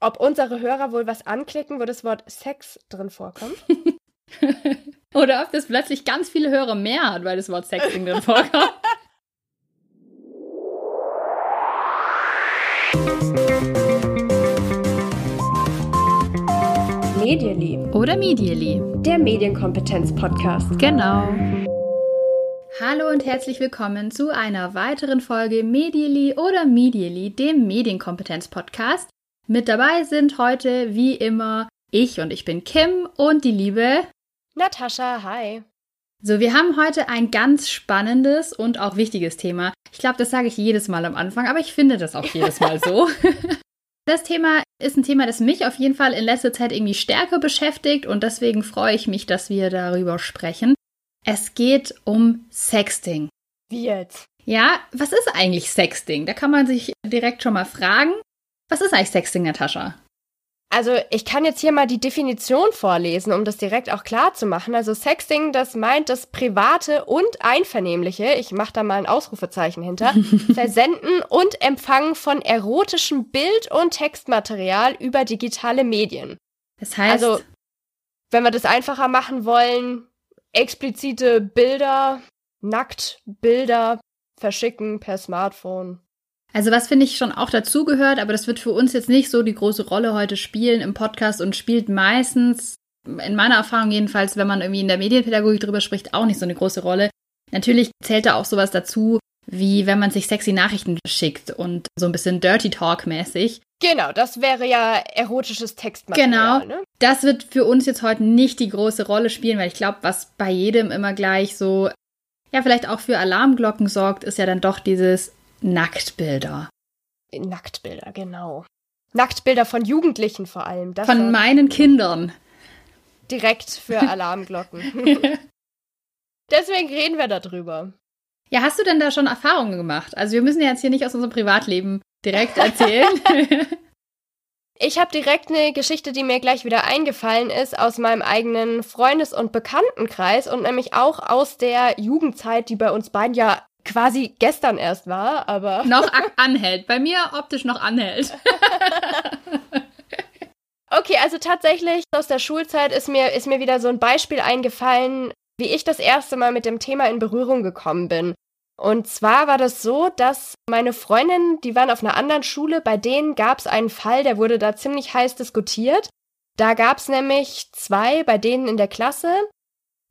ob unsere Hörer wohl was anklicken, wo das Wort Sex drin vorkommt. Oder ob das plötzlich ganz viele Hörer mehr hat, weil das Wort Sexting drin vorkommt. Medially. Oder Medially. Der Medienkompetenz-Podcast. Genau. Hallo und herzlich willkommen zu einer weiteren Folge Medially oder Medially, dem Medienkompetenz-Podcast. Mit dabei sind heute wie immer ich und ich bin Kim und die liebe Natascha, hi. So, wir haben heute ein ganz spannendes und auch wichtiges Thema. Ich glaube, das sage ich jedes Mal am Anfang, aber ich finde das auch jedes Mal so. Das Thema ist ein Thema, das mich auf jeden Fall in letzter Zeit irgendwie stärker beschäftigt und deswegen freue ich mich, dass wir darüber sprechen. Es geht um Sexting. Wie jetzt? Ja, was ist eigentlich Sexting? Da kann man sich direkt schon mal fragen. Was ist eigentlich Sexting, Natascha? Also ich kann jetzt hier mal die Definition vorlesen, um das direkt auch klar zu machen. Also Sexting, das meint das private und einvernehmliche, ich mache da mal ein Ausrufezeichen hinter, Versenden und Empfangen von erotischem Bild- und Textmaterial über digitale Medien. Das heißt, Also wenn wir das einfacher machen wollen, explizite Bilder, Nacktbilder verschicken per Smartphone. Also was finde ich schon auch dazugehört, aber das wird für uns jetzt nicht so die große Rolle heute spielen im Podcast und spielt meistens, in meiner Erfahrung jedenfalls, wenn man irgendwie in der Medienpädagogik drüber spricht, auch nicht so eine große Rolle. Natürlich zählt da auch sowas dazu, wie wenn man sich sexy Nachrichten schickt und so ein bisschen Dirty Talk mäßig. Genau, das wäre ja erotisches Textmaterial. Genau. Ne? Das wird für uns jetzt heute nicht die große Rolle spielen, weil ich glaube, was bei jedem immer gleich so, ja, vielleicht auch für Alarmglocken sorgt, ist ja dann doch dieses Nacktbilder. Nacktbilder, genau. Nacktbilder von Jugendlichen vor allem. Das Von meinen Kindern. direkt für Alarmglocken. Deswegen reden wir darüber. Ja, hast du denn da schon Erfahrungen gemacht? Also wir müssen ja jetzt hier nicht aus unserem Privatleben direkt erzählen. Ich habe direkt eine Geschichte, die mir gleich wieder eingefallen ist, aus meinem eigenen Freundes- und Bekanntenkreis und nämlich auch aus der Jugendzeit, die bei uns beiden ja quasi gestern erst war, aber noch anhält. Bei mir optisch noch anhält. Okay, also tatsächlich aus der Schulzeit ist mir, ist mir wieder so ein Beispiel eingefallen, wie ich das erste Mal mit dem Thema in Berührung gekommen bin. Und zwar war das so, dass meine Freundinnen, die waren auf einer anderen Schule, bei denen gab es einen Fall, der wurde da ziemlich heiß diskutiert. Da gab es nämlich zwei bei denen in der Klasse.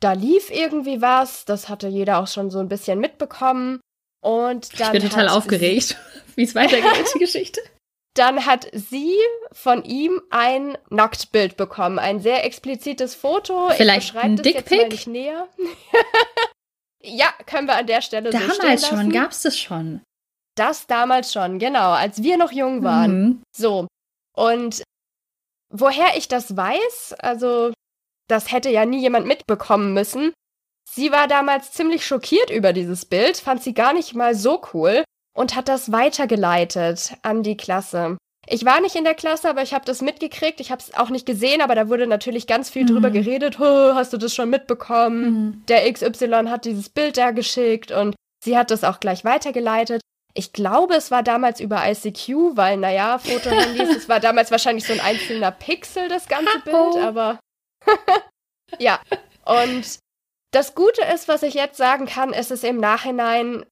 Da lief irgendwie was, das hatte jeder auch schon so ein bisschen mitbekommen. Und Ich dann bin total aufgeregt, wie es weitergeht, die Geschichte. dann hat sie von ihm ein Nacktbild bekommen, ein sehr explizites Foto. Vielleicht ich ein das jetzt näher. ja, können wir an der Stelle so stehen Damals schon, gab's das schon. Das damals schon, genau, als wir noch jung waren. Mhm. So. Und woher ich das weiß, also das hätte ja nie jemand mitbekommen müssen. Sie war damals ziemlich schockiert über dieses Bild, fand sie gar nicht mal so cool und hat das weitergeleitet an die Klasse. Ich war nicht in der Klasse, aber ich habe das mitgekriegt. Ich habe es auch nicht gesehen, aber da wurde natürlich ganz viel Mhm. drüber geredet. "Huh, Hast du das schon mitbekommen? Mhm. Der XY hat dieses Bild da geschickt und sie hat das auch gleich weitergeleitet. Ich glaube, es war damals über ICQ, weil, naja, Fotohandys, es war damals wahrscheinlich so ein einzelner Pixel, das ganze Bild, Oh. aber ja. Und das Gute ist, was ich jetzt sagen kann, ist es im Nachhinein,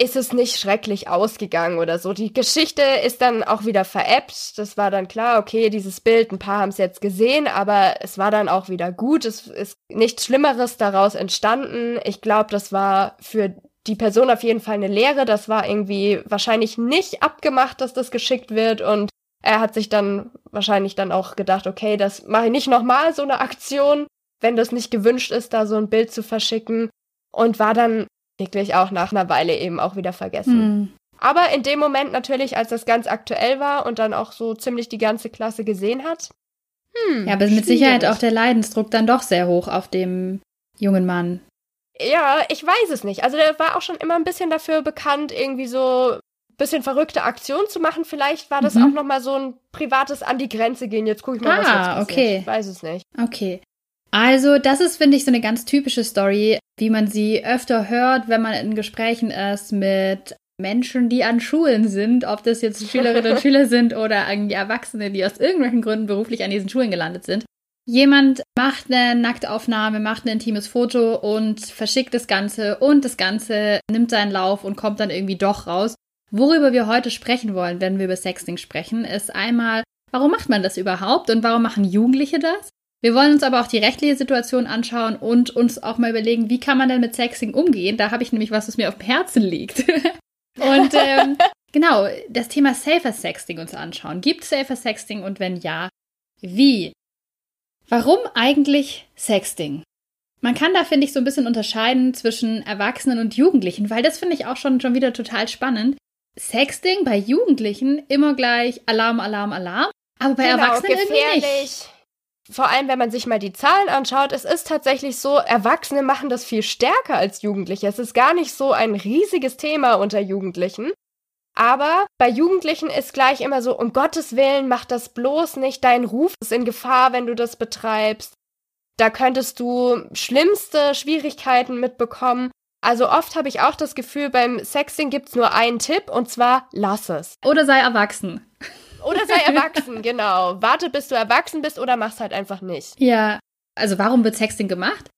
ist es nicht schrecklich ausgegangen oder so. Die Geschichte ist dann auch wieder veräppt. Das war dann klar, okay, dieses Bild, ein paar haben es jetzt gesehen, aber es war dann auch wieder gut. Es ist nichts Schlimmeres daraus entstanden. Ich glaube, das war für die Person auf jeden Fall eine Lehre. Das war irgendwie wahrscheinlich nicht abgemacht, dass das geschickt wird und er hat sich dann wahrscheinlich dann auch gedacht, okay, das mache ich nicht nochmal, so eine Aktion, wenn das nicht gewünscht ist, da so ein Bild zu verschicken. Und war dann wirklich auch nach einer Weile eben auch wieder vergessen. Mhm. Aber in dem Moment natürlich, als das ganz aktuell war und dann auch so ziemlich die ganze Klasse gesehen hat. Hm, Ja, aber mit Sicherheit auch der Leidensdruck dann doch sehr hoch auf dem jungen Mann. Ja, ich weiß es nicht. Also der war auch schon immer ein bisschen dafür bekannt, irgendwie so bisschen verrückte Aktionen zu machen. Vielleicht war das Mhm. auch noch mal so ein privates an die Grenze gehen. Jetzt gucke ich mal, was Ah, jetzt passiert. okay. Ich weiß es nicht. Okay. Also, das ist, finde ich, so eine ganz typische Story, wie man sie öfter hört, wenn man in Gesprächen ist mit Menschen, die an Schulen sind, ob das jetzt Schülerinnen und Schüler sind oder irgendwie Erwachsene, die aus irgendwelchen Gründen beruflich an diesen Schulen gelandet sind. Jemand macht eine Nacktaufnahme, macht ein intimes Foto und verschickt das Ganze und das Ganze nimmt seinen Lauf und kommt dann irgendwie doch raus. Worüber wir heute sprechen wollen, wenn wir über Sexting sprechen, ist einmal, warum macht man das überhaupt und warum machen Jugendliche das? Wir wollen uns aber auch die rechtliche Situation anschauen und uns auch mal überlegen, wie kann man denn mit Sexting umgehen? Da habe ich nämlich was, was mir auf dem Herzen liegt. und ähm, genau, das Thema Safer Sexting uns anschauen. Gibt Safer Sexting und wenn ja, wie? Warum eigentlich Sexting? Man kann da, finde ich, so ein bisschen unterscheiden zwischen Erwachsenen und Jugendlichen, weil das finde ich auch schon, schon wieder total spannend. Sexting bei Jugendlichen immer gleich Alarm, Alarm, Alarm, aber bei genau, Erwachsenen gefährlich. irgendwie nicht vor allem, wenn man sich mal die Zahlen anschaut, es ist tatsächlich so, Erwachsene machen das viel stärker als Jugendliche. Es ist gar nicht so ein riesiges Thema unter Jugendlichen. Aber bei Jugendlichen ist gleich immer so, um Gottes Willen, mach das bloß nicht, dein Ruf ist in Gefahr, wenn du das betreibst. Da könntest du schlimmste Schwierigkeiten mitbekommen. Also oft habe ich auch das Gefühl, beim Sexting gibt's nur einen Tipp und zwar lass es. Oder sei erwachsen. Oder sei erwachsen, genau. Warte, bis du erwachsen bist oder mach's halt einfach nicht. Ja. Also warum wird Sexting gemacht?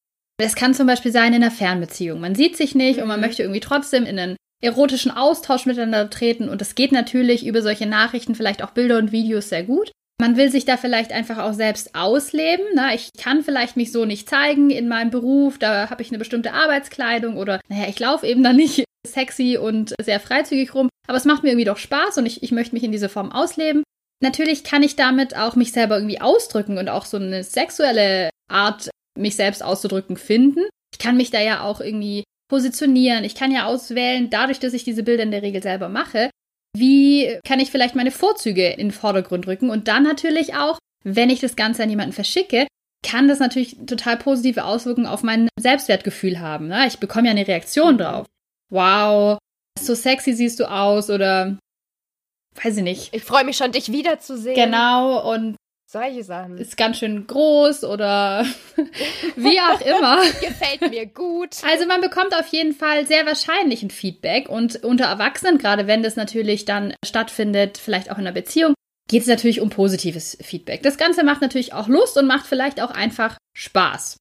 Es kann zum Beispiel sein in einer Fernbeziehung. Man sieht sich nicht mhm. und man mhm. möchte irgendwie trotzdem in einen erotischen Austausch miteinander treten und das geht natürlich über solche Nachrichten, vielleicht auch Bilder und Videos sehr gut. Man will sich da vielleicht einfach auch selbst ausleben. Na, ich kann vielleicht mich so nicht zeigen in meinem Beruf, da habe ich eine bestimmte Arbeitskleidung oder naja, ich laufe eben da nicht sexy und sehr freizügig rum. Aber es macht mir irgendwie doch Spaß und ich, ich möchte mich in diese Form ausleben. Natürlich kann ich damit auch mich selber irgendwie ausdrücken und auch so eine sexuelle Art, mich selbst auszudrücken, finden. Ich kann mich da ja auch irgendwie positionieren. Ich kann ja auswählen, dadurch, dass ich diese Bilder in der Regel selber mache, wie kann ich vielleicht meine Vorzüge in den Vordergrund rücken und dann natürlich auch, wenn ich das Ganze an jemanden verschicke, kann das natürlich total positive Auswirkungen auf mein Selbstwertgefühl haben. Ne? Ich bekomme ja eine Reaktion drauf. Wow, so sexy siehst du aus oder weiß ich nicht. Ich freue mich schon, dich wiederzusehen. Genau, und solche Sachen. Ist ganz schön groß oder wie auch immer. Gefällt mir gut. Also man bekommt auf jeden Fall sehr wahrscheinlich ein Feedback und unter Erwachsenen, gerade wenn das natürlich dann stattfindet, vielleicht auch in einer Beziehung, geht es natürlich um positives Feedback. Das Ganze macht natürlich auch Lust und macht vielleicht auch einfach Spaß.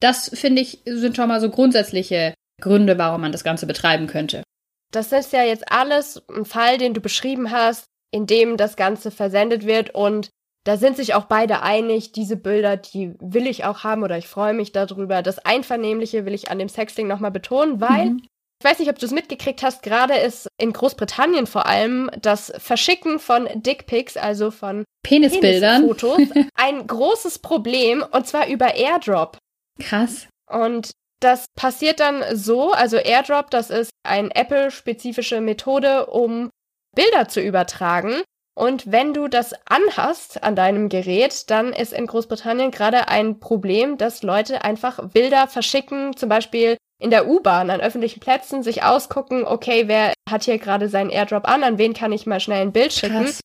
Das finde ich sind schon mal so grundsätzliche Gründe, warum man das Ganze betreiben könnte. Das ist ja jetzt alles ein Fall, den du beschrieben hast, in dem das Ganze versendet wird und da sind sich auch beide einig, diese Bilder, die will ich auch haben oder ich freue mich darüber. Das Einvernehmliche will ich an dem Sexting nochmal betonen, weil mhm. ich weiß nicht, ob du es mitgekriegt hast, gerade ist in Großbritannien vor allem das Verschicken von Dickpics, also von Penisbildern, Penisfotos, ein großes Problem und zwar über Airdrop. Krass. Und das passiert dann so, also AirDrop, das ist eine Apple-spezifische Methode, um Bilder zu übertragen. Und wenn du das anhast an deinem Gerät, dann ist in Großbritannien gerade ein Problem, dass Leute einfach Bilder verschicken, zum Beispiel in der U-Bahn, an öffentlichen Plätzen, sich ausgucken, okay, wer hat hier gerade seinen AirDrop an, an wen kann ich mal schnell ein Bild schicken. Krass.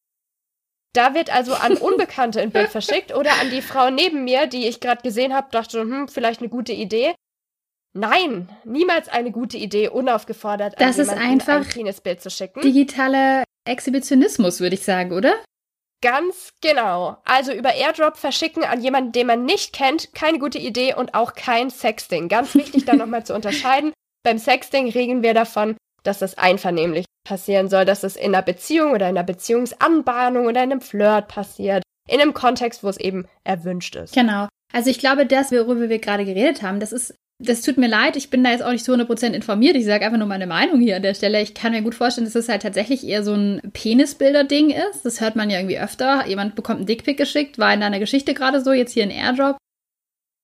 Da wird also an Unbekannte ein Bild verschickt oder an die Frau neben mir, die ich gerade gesehen habe, dachte, hm, vielleicht eine gute Idee. Nein, niemals eine gute Idee, unaufgefordert das ist einfach ein Penisbild zu schicken. Digitaler Exhibitionismus, würde ich sagen, oder? Ganz genau. Also über Airdrop verschicken an jemanden, den man nicht kennt, keine gute Idee und auch kein Sexting. Ganz wichtig da nochmal zu unterscheiden. Beim Sexting reden wir davon, dass das einvernehmlich passieren soll, dass es in einer Beziehung oder in einer Beziehungsanbahnung oder in einem Flirt passiert. In einem Kontext, wo es eben erwünscht ist. Genau. Also ich glaube, das, worüber wir gerade geredet haben, das ist das tut mir leid, ich bin da jetzt auch nicht zu 100% informiert. Ich sage einfach nur meine Meinung hier an der Stelle. Ich kann mir gut vorstellen, dass es halt tatsächlich eher so ein Penisbilder-Ding ist. Das hört man ja irgendwie öfter. Jemand bekommt einen Dickpick geschickt, war in einer Geschichte gerade so, jetzt hier ein Airdrop.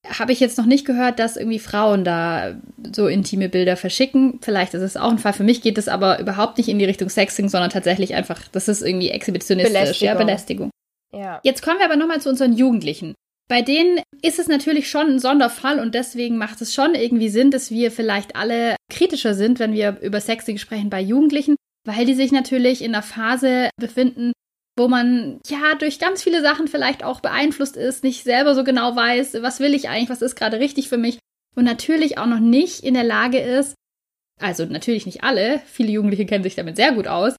Habe ich jetzt noch nicht gehört, dass irgendwie Frauen da so intime Bilder verschicken. Vielleicht ist es auch ein Fall. Für mich geht es aber überhaupt nicht in die Richtung Sexing, sondern tatsächlich einfach, das ist irgendwie exhibitionistisch, Belästigung. ja, Belästigung. Ja. Jetzt kommen wir aber nochmal zu unseren Jugendlichen. Bei denen ist es natürlich schon ein Sonderfall und deswegen macht es schon irgendwie Sinn, dass wir vielleicht alle kritischer sind, wenn wir über Sexting sprechen bei Jugendlichen, weil die sich natürlich in einer Phase befinden, wo man ja durch ganz viele Sachen vielleicht auch beeinflusst ist, nicht selber so genau weiß, was will ich eigentlich, was ist gerade richtig für mich und natürlich auch noch nicht in der Lage ist, also natürlich nicht alle, viele Jugendliche kennen sich damit sehr gut aus,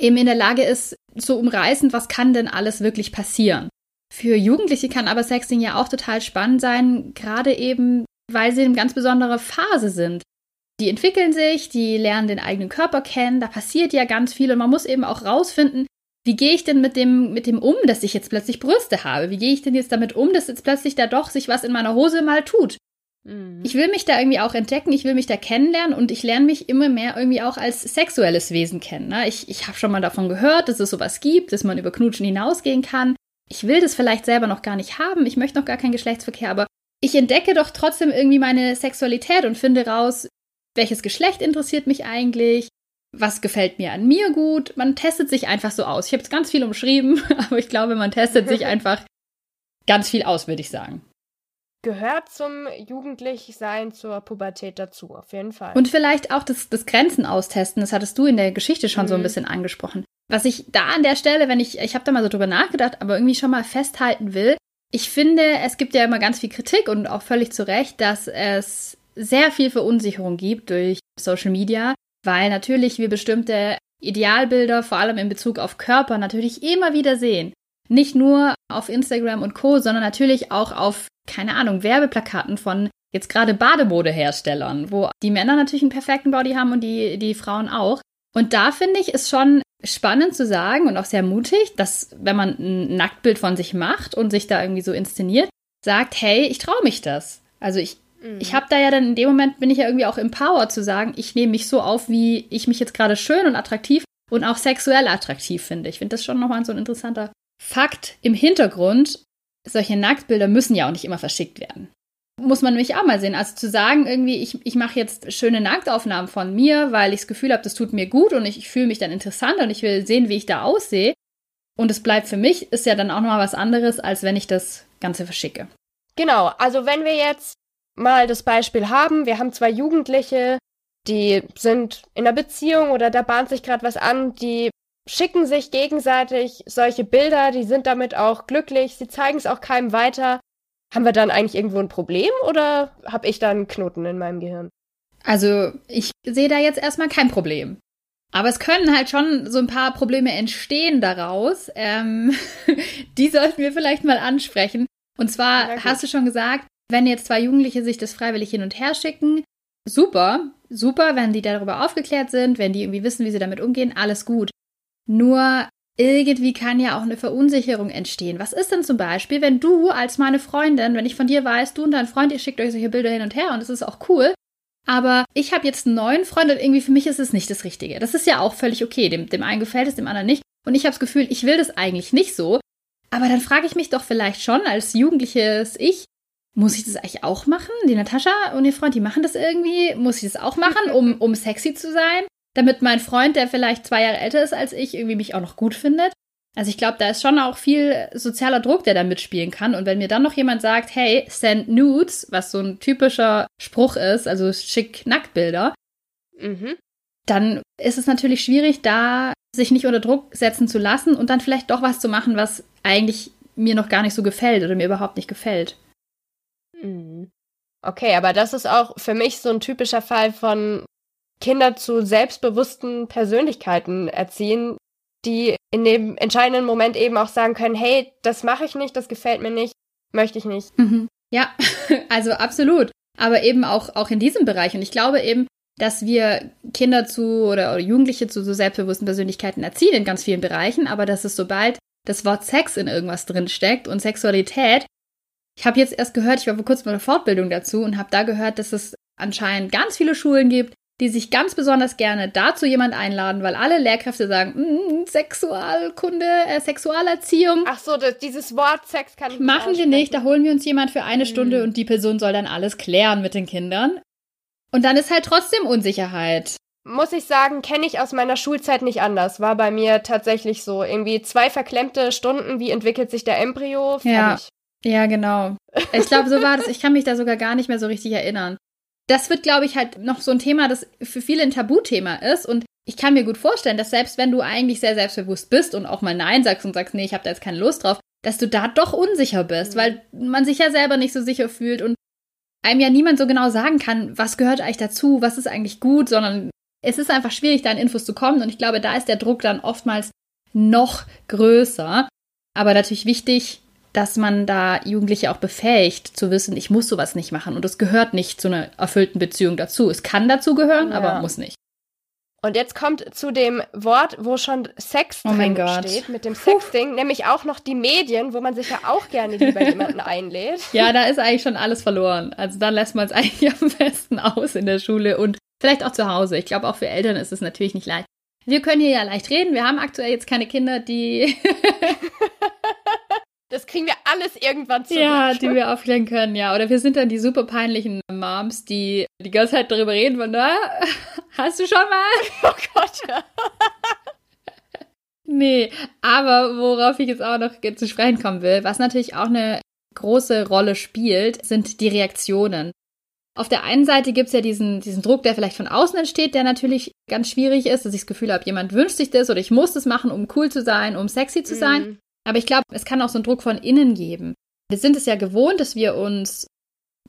eben in der Lage ist, zu umreißen, was kann denn alles wirklich passieren. Für Jugendliche kann aber Sexting ja auch total spannend sein, gerade eben, weil sie in einer ganz besonderen Phase sind. Die entwickeln sich, die lernen den eigenen Körper kennen, da passiert ja ganz viel und man muss eben auch rausfinden, wie gehe ich denn mit dem, mit dem um, dass ich jetzt plötzlich Brüste habe? Wie gehe ich denn jetzt damit um, dass jetzt plötzlich da doch sich was in meiner Hose mal tut? Mhm. Ich will mich da irgendwie auch entdecken, ich will mich da kennenlernen und ich lerne mich immer mehr irgendwie auch als sexuelles Wesen kennen. Ne? Ich, ich habe schon mal davon gehört, dass es sowas gibt, dass man über Knutschen hinausgehen kann. Ich will das vielleicht selber noch gar nicht haben, ich möchte noch gar keinen Geschlechtsverkehr, aber ich entdecke doch trotzdem irgendwie meine Sexualität und finde raus, welches Geschlecht interessiert mich eigentlich, was gefällt mir an mir gut. Man testet sich einfach so aus. Ich habe es ganz viel umschrieben, aber ich glaube, man testet sich einfach ganz viel aus, würde ich sagen. Gehört zum Jugendlichsein, zur Pubertät dazu, auf jeden Fall. Und vielleicht auch das, das Grenzen austesten, das hattest du in der Geschichte schon mhm. so ein mhm. bisschen angesprochen. Was ich da an der Stelle, wenn ich, ich habe da mal so drüber nachgedacht, aber irgendwie schon mal festhalten will, ich finde, es gibt ja immer ganz viel Kritik und auch völlig zu Recht, dass es sehr viel Verunsicherung gibt durch Social Media, weil natürlich wir bestimmte Idealbilder, vor allem in Bezug auf Körper, natürlich immer wieder sehen. Nicht nur auf Instagram und Co., sondern natürlich auch auf, keine Ahnung, Werbeplakaten von jetzt gerade Bademodeherstellern, wo die Männer natürlich einen perfekten Body haben und die, die Frauen auch. Und da finde ich es schon spannend zu sagen und auch sehr mutig, dass wenn man ein Nacktbild von sich macht und sich da irgendwie so inszeniert, sagt, hey, ich traue mich das. Also ich, ich mhm. habe da ja dann in dem Moment bin ich ja irgendwie auch empowered zu sagen, ich nehme mich so auf, wie ich mich jetzt gerade schön und attraktiv und auch sexuell attraktiv finde. Ich finde das schon nochmal so ein interessanter Fakt im Hintergrund. Solche Nacktbilder müssen ja auch nicht immer verschickt werden. Muss man nämlich auch mal sehen. Also zu sagen, irgendwie, ich, ich mache jetzt schöne Nacktaufnahmen von mir, weil ich das Gefühl habe, das tut mir gut und ich, ich fühle mich dann interessant und ich will sehen, wie ich da aussehe. Und es bleibt für mich, ist ja dann auch nochmal was anderes, als wenn ich das Ganze verschicke. Genau, also wenn wir jetzt mal das Beispiel haben, wir haben zwei Jugendliche, die sind in einer Beziehung oder da bahnt sich gerade was an, die schicken sich gegenseitig solche Bilder, die sind damit auch glücklich, sie zeigen es auch keinem weiter. Haben wir dann eigentlich irgendwo ein Problem oder habe ich da einen Knoten in meinem Gehirn? Also, ich sehe da jetzt erstmal kein Problem. Aber es können halt schon so ein paar Probleme entstehen daraus. Ähm, die sollten wir vielleicht mal ansprechen. Und zwar hast du schon gesagt, wenn jetzt zwei Jugendliche sich das freiwillig hin und her schicken, super, super, wenn die darüber aufgeklärt sind, wenn die irgendwie wissen, wie sie damit umgehen, alles gut. Nur irgendwie kann ja auch eine Verunsicherung entstehen. Was ist denn zum Beispiel, wenn du als meine Freundin, wenn ich von dir weiß, du und dein Freund, ihr schickt euch solche Bilder hin und her und es ist auch cool, aber ich habe jetzt einen neuen Freund und irgendwie für mich ist es nicht das Richtige. Das ist ja auch völlig okay. Dem, dem einen gefällt es, dem anderen nicht. Und ich habe das Gefühl, ich will das eigentlich nicht so. Aber dann frage ich mich doch vielleicht schon als jugendliches Ich, muss ich das eigentlich auch machen? Die Natascha und ihr Freund, die machen das irgendwie. Muss ich das auch machen, um, um sexy zu sein? Damit mein Freund, der vielleicht zwei Jahre älter ist als ich, irgendwie mich auch noch gut findet? Also ich glaube, da ist schon auch viel sozialer Druck, der da mitspielen kann. Und wenn mir dann noch jemand sagt, hey, send nudes, was so ein typischer Spruch ist, also schick Nacktbilder, mhm. dann ist es natürlich schwierig, da sich nicht unter Druck setzen zu lassen und dann vielleicht doch was zu machen, was eigentlich mir noch gar nicht so gefällt oder mir überhaupt nicht gefällt. Mhm. Okay, aber das ist auch für mich so ein typischer Fall von Kinder zu selbstbewussten Persönlichkeiten erziehen, die in dem entscheidenden Moment eben auch sagen können, hey, das mache ich nicht, das gefällt mir nicht, möchte ich nicht. Mhm. Ja, also absolut. Aber eben auch, auch in diesem Bereich. Und ich glaube eben, dass wir Kinder zu oder, oder Jugendliche zu so selbstbewussten Persönlichkeiten erziehen in ganz vielen Bereichen, aber dass es sobald das Wort Sex in irgendwas drin steckt und Sexualität, ich habe jetzt erst gehört, ich war vor kurzem bei einer Fortbildung dazu und habe da gehört, dass es anscheinend ganz viele Schulen gibt, die sich ganz besonders gerne dazu jemand einladen, weil alle Lehrkräfte sagen, mm, Sexualkunde, äh, Sexualerziehung. Ach so, das, dieses Wort Sex kann ich nicht Machen wir nicht, da holen wir uns jemand für eine mhm. Stunde und die Person soll dann alles klären mit den Kindern. Und dann ist halt trotzdem Unsicherheit. Muss ich sagen, kenne ich aus meiner Schulzeit nicht anders. War bei mir tatsächlich so. Irgendwie zwei verklemmte Stunden, wie entwickelt sich der Embryo? Ja. Ja, genau. Ich glaube, so war das. Ich kann mich da sogar gar nicht mehr so richtig erinnern. Das wird, glaube ich, halt noch so ein Thema, das für viele ein Tabuthema ist. Und ich kann mir gut vorstellen, dass selbst wenn du eigentlich sehr selbstbewusst bist und auch mal Nein sagst und sagst, nee, ich habe da jetzt keine Lust drauf, dass du da doch unsicher bist, mhm. weil man sich ja selber nicht so sicher fühlt. Und einem ja niemand so genau sagen kann, was gehört eigentlich dazu, was ist eigentlich gut, sondern es ist einfach schwierig, da an Infos zu kommen. Und ich glaube, da ist der Druck dann oftmals noch größer. Aber natürlich wichtig, dass man da Jugendliche auch befähigt, zu wissen, ich muss sowas nicht machen. Und es gehört nicht zu einer erfüllten Beziehung dazu. Es kann dazu gehören, ja. aber muss nicht. Und jetzt kommt zu dem Wort, wo schon Sex oh drin steht, mit dem Sexting, nämlich auch noch die Medien, wo man sich ja auch gerne lieber jemanden einlädt. Ja, da ist eigentlich schon alles verloren. Also da lässt man es eigentlich am besten aus in der Schule und vielleicht auch zu Hause. Ich glaube, auch für Eltern ist es natürlich nicht leicht. Wir können hier ja leicht reden. Wir haben aktuell jetzt keine Kinder, die Das kriegen wir alles irgendwann zurück. Ja, die wir aufklären können, ja. Oder wir sind dann die super peinlichen Moms, die die ganze Zeit darüber reden von, na, hast du schon mal? Oh Gott, ja. nee, aber worauf ich jetzt auch noch zu sprechen kommen will, was natürlich auch eine große Rolle spielt, sind die Reaktionen. Auf der einen Seite gibt es ja diesen, diesen Druck, der vielleicht von außen entsteht, der natürlich ganz schwierig ist, dass ich das Gefühl habe, jemand wünscht sich das oder ich muss das machen, um cool zu sein, um sexy zu sein. Mhm. Aber ich glaube, es kann auch so einen Druck von innen geben. Wir sind es ja gewohnt, dass wir uns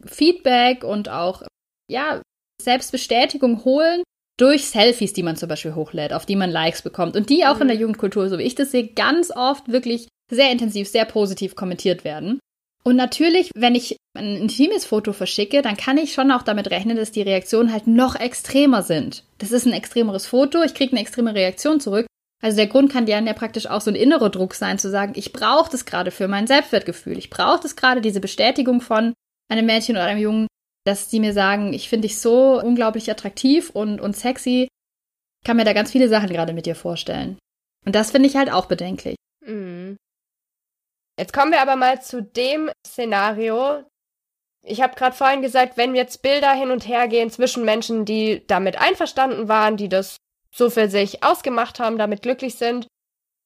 Feedback und auch, ja, Selbstbestätigung holen durch Selfies, die man zum Beispiel hochlädt, auf die man Likes bekommt und die auch in der mhm. Jugendkultur, so wie ich das sehe, ganz oft wirklich sehr intensiv, sehr positiv kommentiert werden. Und natürlich, wenn ich ein intimes Foto verschicke, dann kann ich schon auch damit rechnen, dass die Reaktionen halt noch extremer sind. Das ist ein extremeres Foto, ich kriege eine extreme Reaktion zurück. Also der Grund kann ja praktisch auch so ein innerer Druck sein, zu sagen, ich brauche das gerade für mein Selbstwertgefühl. Ich brauche das gerade, diese Bestätigung von einem Mädchen oder einem Jungen, dass die mir sagen, ich finde dich so unglaublich attraktiv und, und sexy. Ich kann mir da ganz viele Sachen gerade mit dir vorstellen. Und das finde ich halt auch bedenklich. Mhm. Jetzt kommen wir aber mal zu dem Szenario. Ich habe gerade vorhin gesagt, wenn jetzt Bilder hin und her gehen zwischen Menschen, die damit einverstanden waren, die das so für sich ausgemacht haben, damit glücklich sind,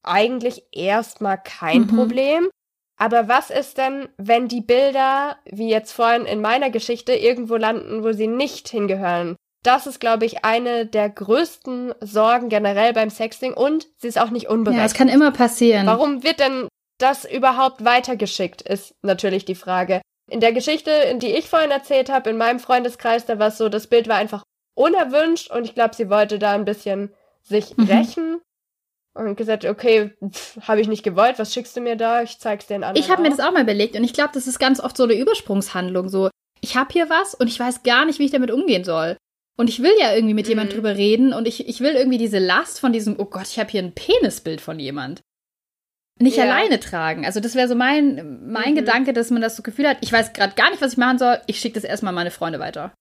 eigentlich erstmal kein mhm. Problem. Aber was ist denn, wenn die Bilder, wie jetzt vorhin in meiner Geschichte, irgendwo landen, wo sie nicht hingehören? Das ist, glaube ich, eine der größten Sorgen generell beim Sexting und sie ist auch nicht unberechtigt. Ja, es kann immer passieren. Warum wird denn das überhaupt weitergeschickt, ist natürlich die Frage. In der Geschichte, in die ich vorhin erzählt habe, in meinem Freundeskreis, da war es so, das Bild war einfach unerwünscht und ich glaube, sie wollte da ein bisschen sich mhm. rächen und gesagt, okay, habe ich nicht gewollt, was schickst du mir da? Ich zeig's den anderen. Ich habe mir das auch mal überlegt und ich glaube, das ist ganz oft so eine Übersprungshandlung, so ich habe hier was und ich weiß gar nicht, wie ich damit umgehen soll. Und ich will ja irgendwie mit mhm. jemand drüber reden und ich, ich will irgendwie diese Last von diesem, oh Gott, ich habe hier ein Penisbild von jemand. Nicht ja. alleine tragen. Also das wäre so mein, mein mhm. Gedanke, dass man das so Gefühl hat, ich weiß gerade gar nicht, was ich machen soll, ich schicke das erstmal meine Freunde weiter.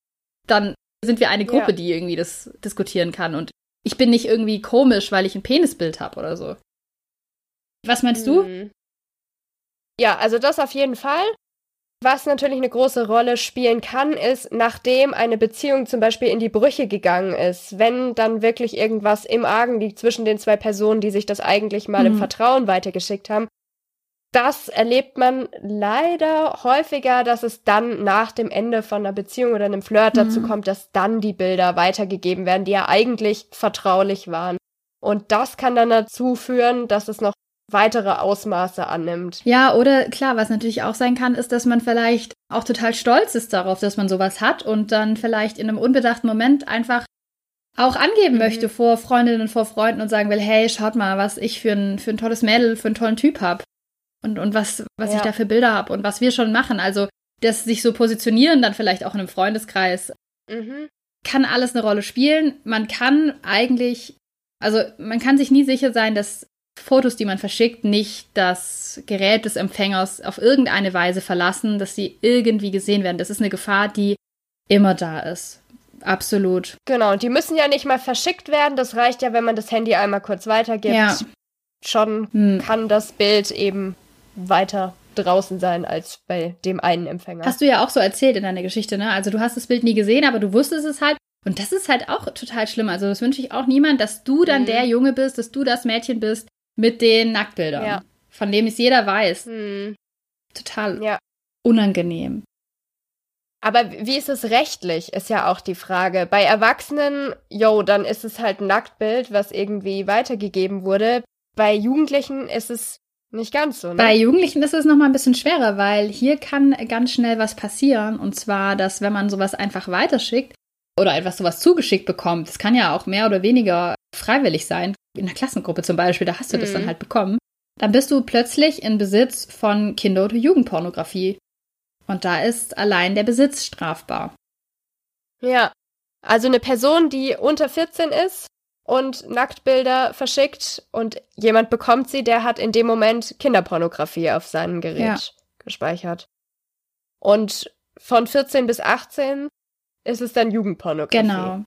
Dann sind wir eine Gruppe, ja. die irgendwie das diskutieren kann. Und ich bin nicht irgendwie komisch, weil ich ein Penisbild habe oder so. Was meinst du? Mhm. Ja, also das auf jeden Fall. Was natürlich eine große Rolle spielen kann, ist, nachdem eine Beziehung zum Beispiel in die Brüche gegangen ist, wenn dann wirklich irgendwas im Argen liegt zwischen den zwei Personen, die sich das eigentlich mal mhm. im Vertrauen weitergeschickt haben, das erlebt man leider häufiger, dass es dann nach dem Ende von einer Beziehung oder einem Flirt mhm. dazu kommt, dass dann die Bilder weitergegeben werden, die ja eigentlich vertraulich waren. Und das kann dann dazu führen, dass es noch weitere Ausmaße annimmt. Ja, oder klar, was natürlich auch sein kann, ist, dass man vielleicht auch total stolz ist darauf, dass man sowas hat und dann vielleicht in einem unbedachten Moment einfach auch angeben mhm. möchte vor Freundinnen, vor Freunden und sagen will, hey, schaut mal, was ich für ein, für ein tolles Mädel, für einen tollen Typ habe und, und was, was ja. ich da für Bilder habe und was wir schon machen. Also das sich so positionieren, dann vielleicht auch in einem Freundeskreis, mhm. kann alles eine Rolle spielen. Man kann eigentlich, also man kann sich nie sicher sein, dass Fotos, die man verschickt, nicht das Gerät des Empfängers auf irgendeine Weise verlassen, dass sie irgendwie gesehen werden. Das ist eine Gefahr, die immer da ist. Absolut. Genau, und die müssen ja nicht mal verschickt werden. Das reicht ja, wenn man das Handy einmal kurz weitergibt. Ja. Schon hm. kann das Bild eben weiter draußen sein als bei dem einen Empfänger. Hast du ja auch so erzählt in deiner Geschichte, ne? Also du hast das Bild nie gesehen, aber du wusstest es halt. Und das ist halt auch total schlimm. Also das wünsche ich auch niemand, dass du dann mhm. der Junge bist, dass du das Mädchen bist mit den Nacktbildern, ja. von dem es jeder weiß. Mhm. Total ja. unangenehm. Aber wie ist es rechtlich, ist ja auch die Frage. Bei Erwachsenen, yo, dann ist es halt ein Nacktbild, was irgendwie weitergegeben wurde. Bei Jugendlichen ist es nicht ganz so. Ne? Bei Jugendlichen ist es nochmal ein bisschen schwerer, weil hier kann ganz schnell was passieren. Und zwar, dass wenn man sowas einfach weiterschickt oder etwas sowas zugeschickt bekommt, das kann ja auch mehr oder weniger freiwillig sein, in der Klassengruppe zum Beispiel, da hast du das dann mhm. halt bekommen, dann bist du plötzlich in Besitz von Kinder- oder Jugendpornografie. Und da ist allein der Besitz strafbar. Ja, also eine Person, die unter 14 ist und Nacktbilder verschickt und jemand bekommt sie, der hat in dem Moment Kinderpornografie auf seinem Gerät ja. gespeichert. Und von 14 bis 18 ist es dann Jugendpornografie. Genau.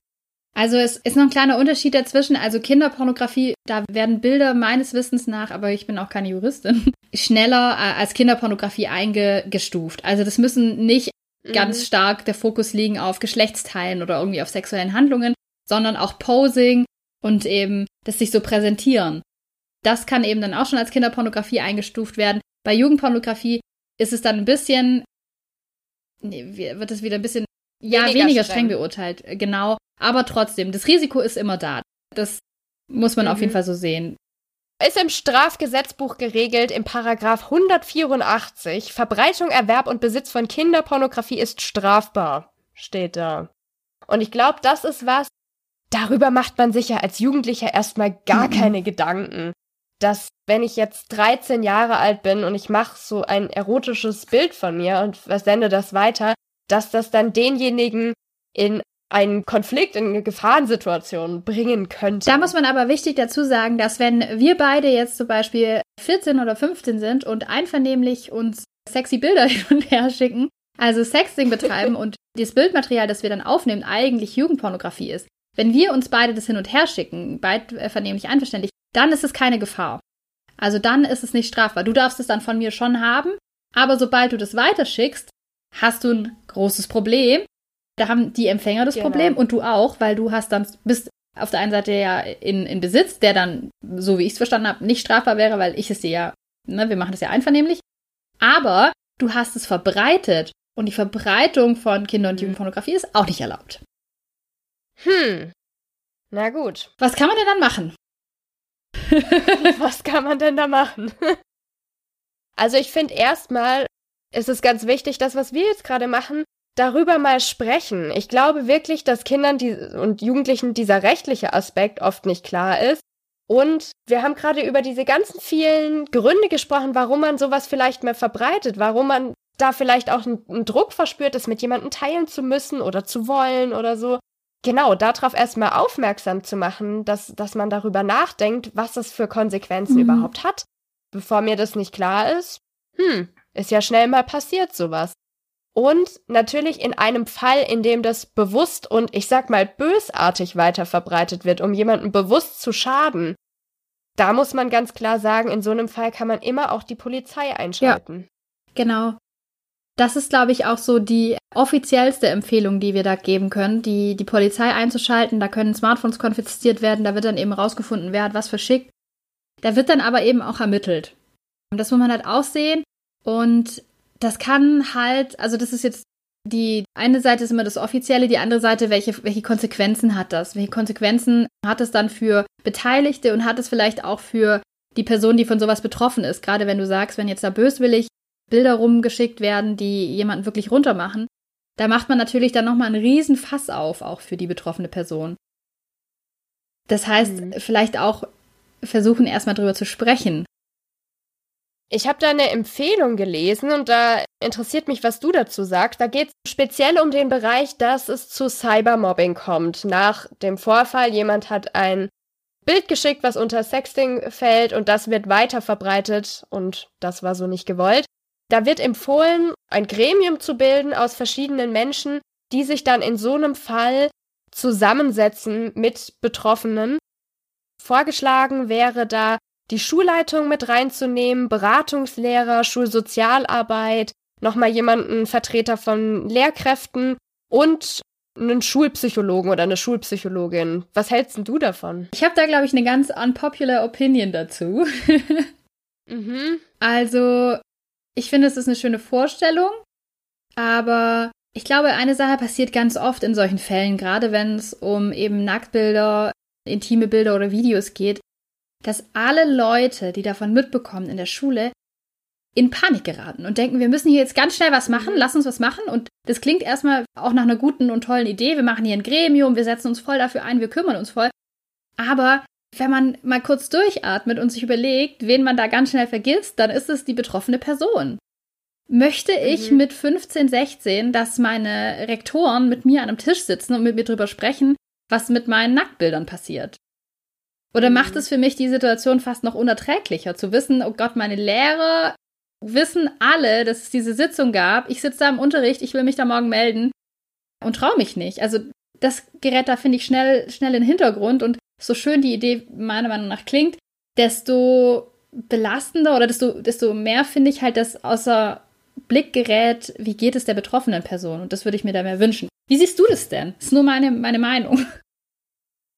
Also es ist noch ein kleiner Unterschied dazwischen. Also Kinderpornografie, da werden Bilder meines Wissens nach, aber ich bin auch keine Juristin, schneller äh, als Kinderpornografie eingestuft. Also das müssen nicht mhm. ganz stark der Fokus liegen auf Geschlechtsteilen oder irgendwie auf sexuellen Handlungen, sondern auch Posing und eben das sich so präsentieren. Das kann eben dann auch schon als Kinderpornografie eingestuft werden. Bei Jugendpornografie ist es dann ein bisschen, nee, wird es wieder ein bisschen, ja, weniger, weniger streng. streng beurteilt, genau. Aber trotzdem, das Risiko ist immer da. Das muss man mhm. auf jeden. Fall so sehen. Ist im Strafgesetzbuch geregelt im Paragraph 184. Verbreitung, Erwerb und Besitz von Kinderpornografie ist strafbar. Steht da. Und ich glaube, das ist was, darüber macht man sich ja als Jugendlicher erstmal gar mhm. keine Gedanken. Dass, wenn ich jetzt 13 Jahre alt bin und ich mache so ein erotisches Bild von mir und versende das weiter, dass das dann denjenigen in einen Konflikt, in eine Gefahrensituation bringen könnte. Da muss man aber wichtig dazu sagen, dass wenn wir beide jetzt zum Beispiel 14 oder 15 sind und einvernehmlich uns sexy Bilder hin und her schicken, also Sexting betreiben und das Bildmaterial, das wir dann aufnehmen, eigentlich Jugendpornografie ist. Wenn wir uns beide das hin und her schicken, beid äh, vernehmlich einverständlich, dann ist es keine Gefahr. Also dann ist es nicht strafbar. Du darfst es dann von mir schon haben, aber sobald du das weiterschickst, hast du ein großes Problem, da haben die Empfänger das genau. Problem und du auch, weil du hast dann, bist auf der einen Seite ja in, in Besitz, der dann, so wie ich es verstanden habe, nicht strafbar wäre, weil ich es dir ja, ne, wir machen das ja einvernehmlich. Aber du hast es verbreitet und die Verbreitung von Kinder- und mhm. Jugendpornografie ist auch nicht erlaubt. Hm. Na gut. Was kann man denn dann machen? Was kann man denn da machen? also ich finde erstmal ist es ganz wichtig, das, was wir jetzt gerade machen, darüber mal sprechen. Ich glaube wirklich, dass Kindern die, und Jugendlichen dieser rechtliche Aspekt oft nicht klar ist. Und wir haben gerade über diese ganzen vielen Gründe gesprochen, warum man sowas vielleicht mehr verbreitet, warum man da vielleicht auch einen, einen Druck verspürt, es mit jemandem teilen zu müssen oder zu wollen oder so. Genau, darauf erstmal aufmerksam zu machen, dass, dass man darüber nachdenkt, was das für Konsequenzen mhm. überhaupt hat. Bevor mir das nicht klar ist, hm, ist ja schnell mal passiert sowas. Und natürlich in einem Fall, in dem das bewusst und ich sag mal bösartig weiterverbreitet wird, um jemandem bewusst zu schaden. Da muss man ganz klar sagen, in so einem Fall kann man immer auch die Polizei einschalten. Ja, genau. Das ist, glaube ich, auch so die offiziellste Empfehlung, die wir da geben können, die, die Polizei einzuschalten. Da können Smartphones konfisziert werden, da wird dann eben rausgefunden, wer hat was verschickt. Da wird dann aber eben auch ermittelt. Das muss man halt auch sehen. Und das kann halt, also das ist jetzt die eine Seite ist immer das Offizielle, die andere Seite, welche, welche Konsequenzen hat das? Welche Konsequenzen hat es dann für Beteiligte und hat es vielleicht auch für die Person, die von sowas betroffen ist? Gerade wenn du sagst, wenn jetzt da böswillig Bilder rumgeschickt werden, die jemanden wirklich runtermachen, da macht man natürlich dann nochmal einen riesen Fass auf, auch für die betroffene Person. Das heißt, mhm. vielleicht auch versuchen, erstmal drüber zu sprechen. Ich habe da eine Empfehlung gelesen und da interessiert mich, was du dazu sagst. Da geht es speziell um den Bereich, dass es zu Cybermobbing kommt. Nach dem Vorfall, jemand hat ein Bild geschickt, was unter Sexting fällt und das wird weiter verbreitet und das war so nicht gewollt. Da wird empfohlen, ein Gremium zu bilden aus verschiedenen Menschen, die sich dann in so einem Fall zusammensetzen mit Betroffenen. Vorgeschlagen wäre da die Schulleitung mit reinzunehmen, Beratungslehrer, Schulsozialarbeit, nochmal jemanden, Vertreter von Lehrkräften und einen Schulpsychologen oder eine Schulpsychologin. Was hältst denn du davon? Ich habe da, glaube ich, eine ganz unpopular Opinion dazu. mhm. Also, ich finde, es ist eine schöne Vorstellung, aber ich glaube, eine Sache passiert ganz oft in solchen Fällen, gerade wenn es um eben Nacktbilder, intime Bilder oder Videos geht, dass alle Leute, die davon mitbekommen in der Schule, in Panik geraten und denken, wir müssen hier jetzt ganz schnell was machen, lass uns was machen. Und das klingt erstmal auch nach einer guten und tollen Idee. Wir machen hier ein Gremium, wir setzen uns voll dafür ein, wir kümmern uns voll. Aber wenn man mal kurz durchatmet und sich überlegt, wen man da ganz schnell vergisst, dann ist es die betroffene Person. Möchte ich mhm. mit 15, 16, dass meine Rektoren mit mir an einem Tisch sitzen und mit mir drüber sprechen, was mit meinen Nacktbildern passiert? Oder mhm. macht es für mich die Situation fast noch unerträglicher, zu wissen, oh Gott, meine Lehrer wissen alle, dass es diese Sitzung gab. Ich sitze da im Unterricht, ich will mich da morgen melden und traue mich nicht. Also das gerät da, finde ich, schnell, schnell in den Hintergrund und so schön die Idee meiner Meinung nach klingt, desto belastender oder desto, desto mehr finde ich halt, dass außer Blick gerät, wie geht es der betroffenen Person. Und das würde ich mir da mehr wünschen. Wie siehst du das denn? Das ist nur meine, meine Meinung.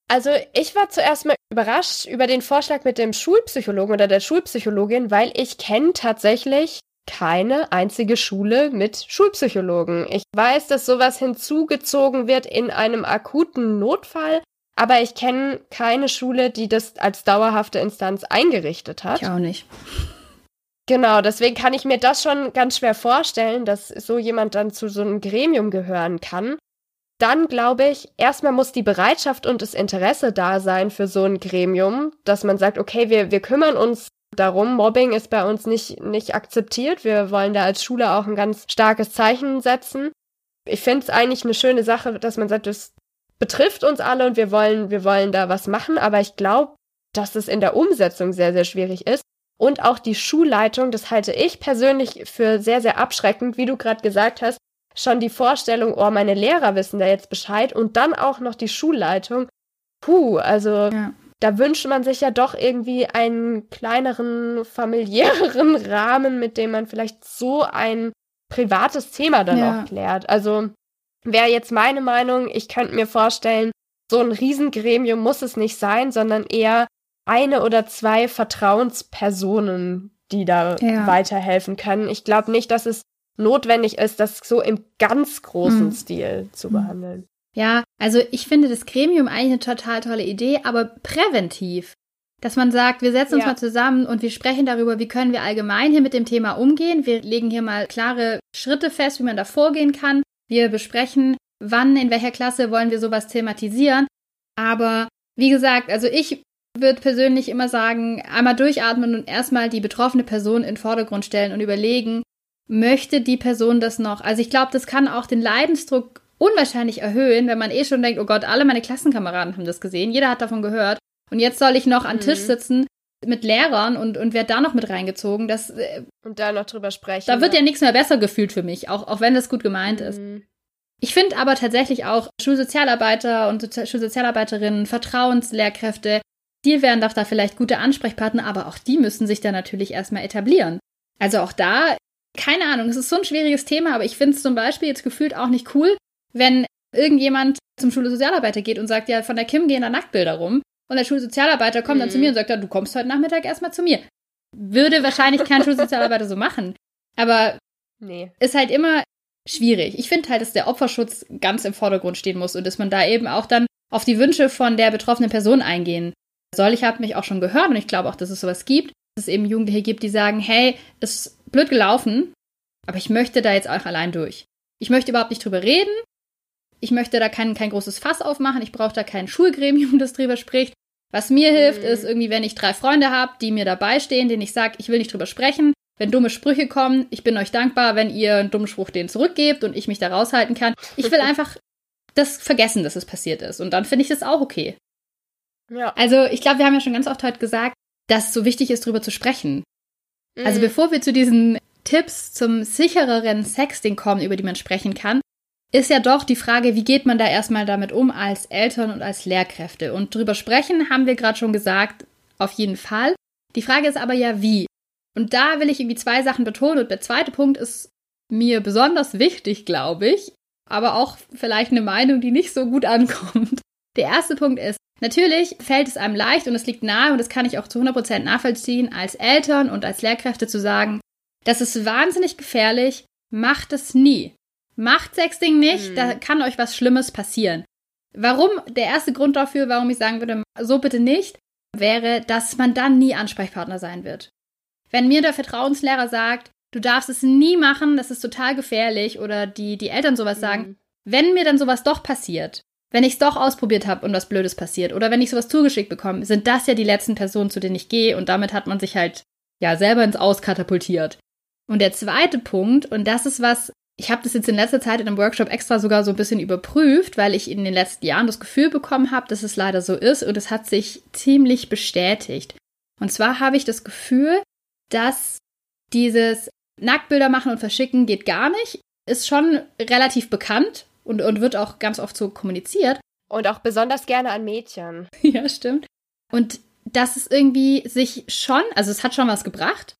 Also ich war zuerst mal überrascht über den Vorschlag mit dem Schulpsychologen oder der Schulpsychologin, weil ich kenne tatsächlich keine einzige Schule mit Schulpsychologen. Ich weiß, dass sowas hinzugezogen wird in einem akuten Notfall, aber ich kenne keine Schule, die das als dauerhafte Instanz eingerichtet hat. Ich auch nicht. Genau, deswegen kann ich mir das schon ganz schwer vorstellen, dass so jemand dann zu so einem Gremium gehören kann. Dann glaube ich, erstmal muss die Bereitschaft und das Interesse da sein für so ein Gremium, dass man sagt, okay, wir, wir kümmern uns darum, Mobbing ist bei uns nicht, nicht akzeptiert. Wir wollen da als Schule auch ein ganz starkes Zeichen setzen. Ich finde es eigentlich eine schöne Sache, dass man sagt, das betrifft uns alle und wir wollen, wir wollen da was machen, aber ich glaube, dass es in der Umsetzung sehr, sehr schwierig ist. Und auch die Schulleitung, das halte ich persönlich für sehr, sehr abschreckend, wie du gerade gesagt hast. Schon die Vorstellung, oh, meine Lehrer wissen da jetzt Bescheid und dann auch noch die Schulleitung. Puh, also ja. da wünscht man sich ja doch irgendwie einen kleineren, familiäreren Rahmen, mit dem man vielleicht so ein privates Thema dann ja. auch klärt. Also wäre jetzt meine Meinung, ich könnte mir vorstellen, so ein Riesengremium muss es nicht sein, sondern eher eine oder zwei Vertrauenspersonen, die da ja. weiterhelfen können. Ich glaube nicht, dass es notwendig ist, das so im ganz großen hm. Stil zu hm. behandeln. Ja, also ich finde das Gremium eigentlich eine total tolle Idee, aber präventiv. Dass man sagt, wir setzen uns ja. mal zusammen und wir sprechen darüber, wie können wir allgemein hier mit dem Thema umgehen. Wir legen hier mal klare Schritte fest, wie man da vorgehen kann. Wir besprechen, wann, in welcher Klasse wollen wir sowas thematisieren. Aber wie gesagt, also ich würde persönlich immer sagen, einmal durchatmen und erstmal die betroffene Person in den Vordergrund stellen und überlegen, möchte die Person das noch? Also ich glaube, das kann auch den Leidensdruck unwahrscheinlich erhöhen, wenn man eh schon denkt, oh Gott, alle meine Klassenkameraden haben das gesehen, jeder hat davon gehört und jetzt soll ich noch mhm. an Tisch sitzen mit Lehrern und, und werde da noch mit reingezogen. Das, äh, und da noch drüber sprechen. Da wird ja, ja nichts mehr besser gefühlt für mich, auch, auch wenn das gut gemeint mhm. ist. Ich finde aber tatsächlich auch Schulsozialarbeiter und Schulsozialarbeiterinnen, Vertrauenslehrkräfte, die wären doch da vielleicht gute Ansprechpartner, aber auch die müssen sich da natürlich erstmal etablieren. Also auch da, keine Ahnung, es ist so ein schwieriges Thema, aber ich finde es zum Beispiel jetzt gefühlt auch nicht cool, wenn irgendjemand zum Schulsozialarbeiter geht und sagt, ja, von der Kim gehen da Nacktbilder rum. Und der Schulsozialarbeiter kommt mhm. dann zu mhm. mir und sagt, ja, du kommst heute Nachmittag erstmal zu mir. Würde wahrscheinlich kein Schulsozialarbeiter so machen. Aber nee. ist halt immer schwierig. Ich finde halt, dass der Opferschutz ganz im Vordergrund stehen muss und dass man da eben auch dann auf die Wünsche von der betroffenen Person eingehen soll. Ich habe mich auch schon gehört und ich glaube auch, dass es sowas gibt, dass es eben Jugendliche gibt, die sagen, hey, ist blöd gelaufen, aber ich möchte da jetzt auch allein durch. Ich möchte überhaupt nicht drüber reden. Ich möchte da kein, kein großes Fass aufmachen. Ich brauche da kein Schulgremium, das drüber spricht. Was mir hilft, mhm. ist irgendwie, wenn ich drei Freunde habe, die mir dabei stehen, denen ich sage, ich will nicht drüber sprechen. Wenn dumme Sprüche kommen, ich bin euch dankbar, wenn ihr einen dummen Spruch denen zurückgebt und ich mich da raushalten kann. Ich will einfach das vergessen, dass es passiert ist. Und dann finde ich das auch okay. Ja. Also ich glaube, wir haben ja schon ganz oft heute gesagt, dass es so wichtig ist, darüber zu sprechen. Also, mhm. Also bevor wir zu diesen Tipps zum sichereren Sexting kommen, über die man sprechen kann, ist ja doch die Frage, wie geht man da erstmal damit um als Eltern und als Lehrkräfte? Und drüber sprechen haben wir gerade schon gesagt, auf jeden Fall. Die Frage ist aber ja, wie? Und da will ich irgendwie zwei Sachen betonen. Und der zweite Punkt ist mir besonders wichtig, glaube ich, aber auch vielleicht eine Meinung, die nicht so gut ankommt. Der erste Punkt ist, Natürlich fällt es einem leicht und es liegt nahe und das kann ich auch zu 100% nachvollziehen, als Eltern und als Lehrkräfte zu sagen, das ist wahnsinnig gefährlich, macht es nie. Macht Sexting nicht, mhm. da kann euch was Schlimmes passieren. Warum? Der erste Grund dafür, warum ich sagen würde, so bitte nicht, wäre, dass man dann nie Ansprechpartner sein wird. Wenn mir der Vertrauenslehrer sagt, du darfst es nie machen, das ist total gefährlich, oder die, die Eltern sowas sagen, mhm. wenn mir dann sowas doch passiert, wenn ich es doch ausprobiert habe und was Blödes passiert, oder wenn ich sowas zugeschickt bekomme, sind das ja die letzten Personen, zu denen ich gehe, und damit hat man sich halt ja selber ins Aus katapultiert. Und der zweite Punkt, und das ist was, ich habe das jetzt in letzter Zeit in einem Workshop extra sogar so ein bisschen überprüft, weil ich in den letzten Jahren das Gefühl bekommen habe, dass es leider so ist und es hat sich ziemlich bestätigt. Und zwar habe ich das Gefühl, dass dieses Nacktbilder machen und verschicken geht gar nicht, ist schon relativ bekannt und, und wird auch ganz oft so kommuniziert. Und auch besonders gerne an Mädchen. ja, stimmt. Und dass es irgendwie sich schon, also es hat schon was gebracht,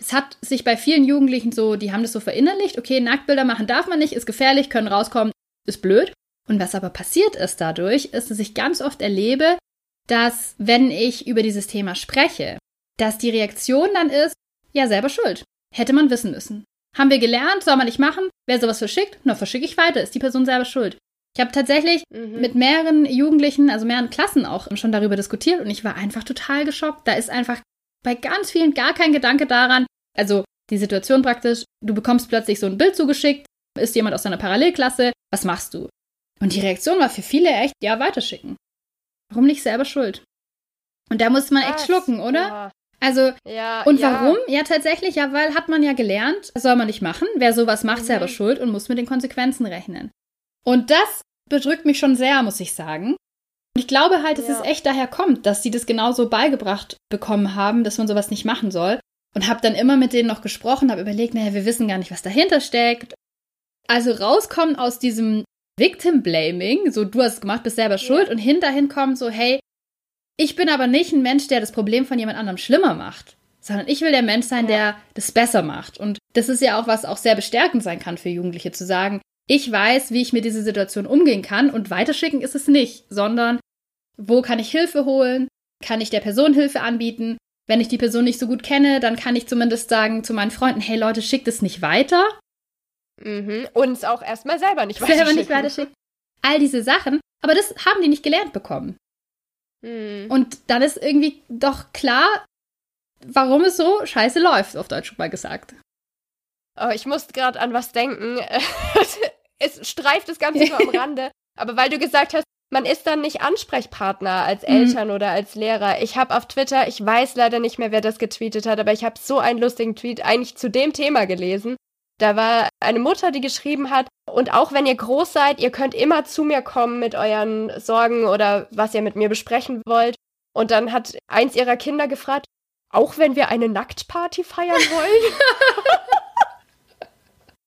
es hat sich bei vielen Jugendlichen so, die haben das so verinnerlicht, okay, Nacktbilder machen darf man nicht, ist gefährlich, können rauskommen, ist blöd. Und was aber passiert ist dadurch, ist, dass ich ganz oft erlebe, dass wenn ich über dieses Thema spreche, dass die Reaktion dann ist, ja, selber schuld. Hätte man wissen müssen. Haben wir gelernt, soll man nicht machen. Wer sowas verschickt, na, verschicke ich weiter, ist die Person selber schuld. Ich habe tatsächlich mhm. mit mehreren Jugendlichen, also mehreren Klassen auch schon darüber diskutiert und ich war einfach total geschockt. Da ist einfach bei ganz vielen gar kein Gedanke daran, also die Situation praktisch, du bekommst plötzlich so ein Bild zugeschickt, ist jemand aus deiner Parallelklasse, was machst du? Und die Reaktion war für viele echt, ja, weiterschicken. Warum nicht selber schuld? Und da muss man echt was? schlucken, oder? Ja. Also, ja, und warum? Ja. ja. tatsächlich, ja, weil hat man ja gelernt, soll man nicht machen. Wer sowas macht, mhm. selber schuld und muss mit den Konsequenzen rechnen. Und das bedrückt mich schon sehr, muss ich sagen. Und ich glaube halt, dass ja. es echt daher kommt, dass sie das genauso beigebracht bekommen haben, dass man sowas nicht machen soll. Und habe dann immer mit denen noch gesprochen, habe überlegt, naja, wir wissen gar nicht, was dahinter steckt. Also rauskommen aus diesem Victim Blaming, so du hast es gemacht, bist selber schuld, ja. und hinterhin kommen so, hey, ich bin aber nicht ein Mensch, der das Problem von jemand anderem schlimmer macht, sondern ich will der Mensch sein, ja. der das besser macht. Und das ist ja auch was auch sehr bestärkend sein kann für Jugendliche zu sagen, ich weiß, wie ich mit dieser Situation umgehen kann und weiterschicken ist es nicht, sondern wo kann ich Hilfe holen? Kann ich der Person Hilfe anbieten? Wenn ich die Person nicht so gut kenne, dann kann ich zumindest sagen zu meinen Freunden, hey Leute, schickt es nicht weiter. Mhm. Uns auch erstmal selber nicht weiterschicken. Selber nicht weiterschicken. All diese Sachen. Aber das haben die nicht gelernt bekommen. Mhm. Und dann ist irgendwie doch klar, warum es so scheiße läuft, auf Deutsch mal gesagt. Oh, ich musste gerade an was denken. es streift das Ganze nur am Rande. Aber weil du gesagt hast, man ist dann nicht Ansprechpartner als mhm. Eltern mhm. oder als Lehrer. Ich habe auf Twitter, ich weiß leider nicht mehr, wer das getweetet hat, aber ich habe so einen lustigen Tweet eigentlich zu dem Thema gelesen. Da war eine Mutter, die geschrieben hat, und auch wenn ihr groß seid, ihr könnt immer zu mir kommen mit euren Sorgen oder was ihr mit mir besprechen wollt. Und dann hat eins ihrer Kinder gefragt, auch wenn wir eine Nacktparty feiern wollen?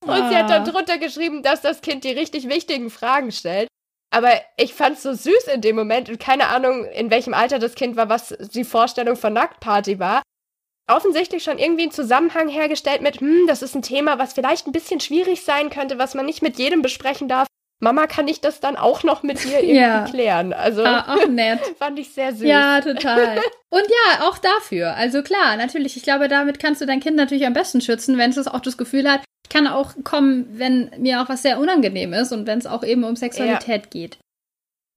und sie hat dann ah. drunter geschrieben, dass das Kind die richtig wichtigen Fragen stellt. Aber ich fand es so süß in dem Moment und keine Ahnung, in welchem Alter das Kind war, was die Vorstellung von Nacktparty war. Offensichtlich schon irgendwie einen Zusammenhang hergestellt mit, hm, das ist ein Thema, was vielleicht ein bisschen schwierig sein könnte, was man nicht mit jedem besprechen darf. Mama, kann ich das dann auch noch mit dir irgendwie ja. klären? Also ah, auch nett. fand ich sehr süß. Ja, total. Und ja, auch dafür. Also klar, natürlich, ich glaube, damit kannst du dein Kind natürlich am besten schützen, wenn es auch das Gefühl hat, kann auch kommen, wenn mir auch was sehr unangenehm ist und wenn es auch eben um Sexualität ja. geht.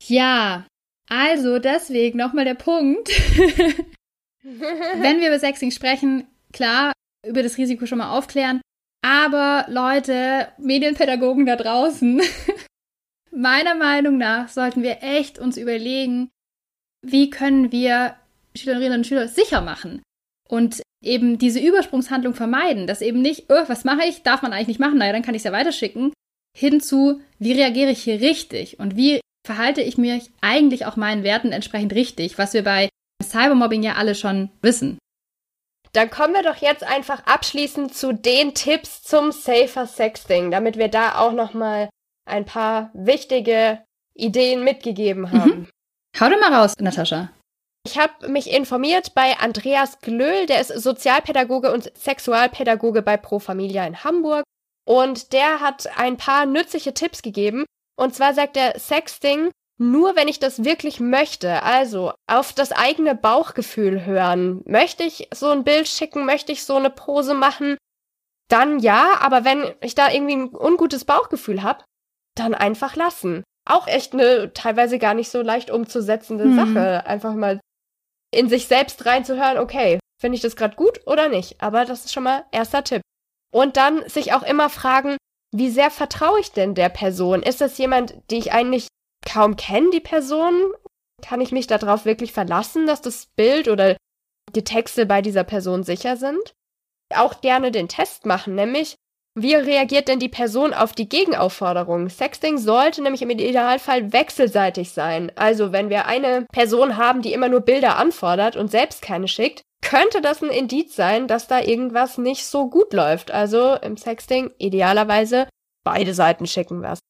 Ja, also deswegen nochmal der Punkt. wenn wir über Sexing sprechen, klar, über das Risiko schon mal aufklären. Aber Leute, Medienpädagogen da draußen, meiner Meinung nach sollten wir echt uns überlegen, wie können wir Schülerinnen und Schüler sicher machen und eben diese Übersprungshandlung vermeiden, dass eben nicht, oh, was mache ich, darf man eigentlich nicht machen, naja, dann kann ich es ja weiterschicken, hinzu, wie reagiere ich hier richtig und wie verhalte ich mich eigentlich auch meinen Werten entsprechend richtig, was wir bei Cybermobbing ja alle schon wissen. Dann kommen wir doch jetzt einfach abschließend zu den Tipps zum Safer Sexting, damit wir da auch noch mal ein paar wichtige Ideen mitgegeben haben. Mhm. Hau doch mal raus, Natascha. Ich habe mich informiert bei Andreas Glöhl, der ist Sozialpädagoge und Sexualpädagoge bei Pro Familia in Hamburg. Und der hat ein paar nützliche Tipps gegeben. Und zwar sagt er, Sexting nur, wenn ich das wirklich möchte. Also auf das eigene Bauchgefühl hören. Möchte ich so ein Bild schicken? Möchte ich so eine Pose machen? Dann ja, aber wenn ich da irgendwie ein ungutes Bauchgefühl habe, dann einfach lassen. Auch echt eine teilweise gar nicht so leicht umzusetzende mhm. Sache. Einfach mal in sich selbst reinzuhören, okay, finde ich das gerade gut oder nicht? Aber das ist schon mal erster Tipp. Und dann sich auch immer fragen, wie sehr vertraue ich denn der Person? Ist das jemand, die ich eigentlich kaum kenne, die Person? Kann ich mich darauf wirklich verlassen, dass das Bild oder die Texte bei dieser Person sicher sind? Auch gerne den Test machen, nämlich wie reagiert denn die Person auf die Gegenaufforderung? Sexting sollte nämlich im Idealfall wechselseitig sein. Also wenn wir eine Person haben, die immer nur Bilder anfordert und selbst keine schickt, könnte das ein Indiz sein, dass da irgendwas nicht so gut läuft. Also im Sexting idealerweise beide Seiten schicken was.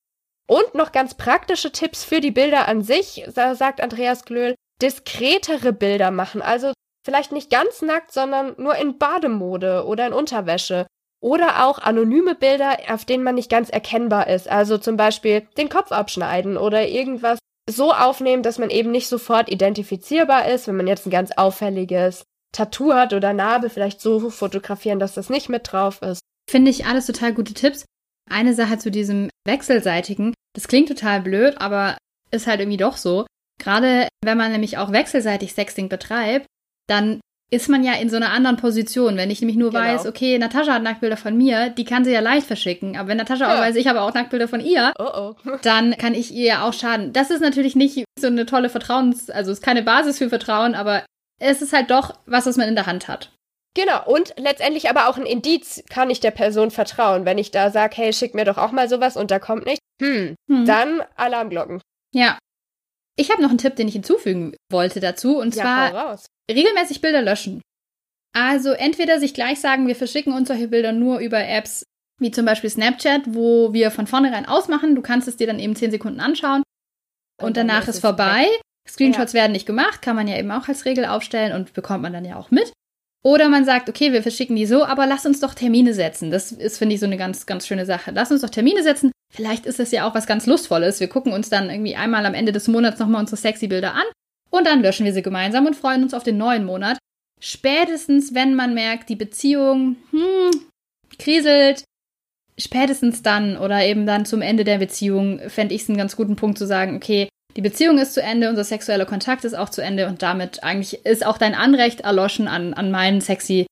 Und noch ganz praktische Tipps für die Bilder an sich, sagt Andreas Glöhl, diskretere Bilder machen. Also vielleicht nicht ganz nackt, sondern nur in Bademode oder in Unterwäsche. Oder auch anonyme Bilder, auf denen man nicht ganz erkennbar ist. Also zum Beispiel den Kopf abschneiden oder irgendwas so aufnehmen, dass man eben nicht sofort identifizierbar ist, wenn man jetzt ein ganz auffälliges Tattoo hat oder Narbe, vielleicht so fotografieren, dass das nicht mit drauf ist. Finde ich alles total gute Tipps. Eine Sache zu diesem wechselseitigen, das klingt total blöd, aber ist halt irgendwie doch so. Gerade wenn man nämlich auch wechselseitig Sexting betreibt, dann ist man ja in so einer anderen Position. Wenn ich nämlich nur genau. weiß, okay, Natascha hat Nacktbilder von mir, die kann sie ja leicht verschicken. Aber wenn Natascha ja. auch weiß, ich habe auch Nacktbilder von ihr, oh oh. dann kann ich ihr ja auch schaden. Das ist natürlich nicht so eine tolle Vertrauens-, also ist keine Basis für Vertrauen, aber es ist halt doch was, was man in der Hand hat. Genau, und letztendlich aber auch ein Indiz, kann ich der Person vertrauen. Wenn ich da sage, hey, schick mir doch auch mal sowas und da kommt nicht, hm, hm. dann Alarmglocken. Ja. Ich habe noch einen Tipp, den ich hinzufügen wollte dazu, und ja, zwar regelmäßig Bilder löschen. Also entweder sich gleich sagen, wir verschicken uns solche Bilder nur über Apps wie zum Beispiel Snapchat, wo wir von vornherein ausmachen, du kannst es dir dann eben 10 Sekunden anschauen und, und danach ist vorbei. Weg. Screenshots ja. werden nicht gemacht, kann man ja eben auch als Regel aufstellen und bekommt man dann ja auch mit. Oder man sagt, okay, wir verschicken die so, aber lass uns doch Termine setzen. Das ist, finde ich, so eine ganz, ganz schöne Sache. Lass uns doch Termine setzen. Vielleicht ist das ja auch was ganz Lustvolles. Wir gucken uns dann irgendwie einmal am Ende des Monats nochmal unsere sexy Bilder an und dann löschen wir sie gemeinsam und freuen uns auf den neuen Monat. Spätestens, wenn man merkt, die Beziehung, hm, kriselt, spätestens dann oder eben dann zum Ende der Beziehung fände ich es einen ganz guten Punkt zu sagen, okay, die Beziehung ist zu Ende, unser sexueller Kontakt ist auch zu Ende und damit eigentlich ist auch dein Anrecht erloschen an, an meinen sexy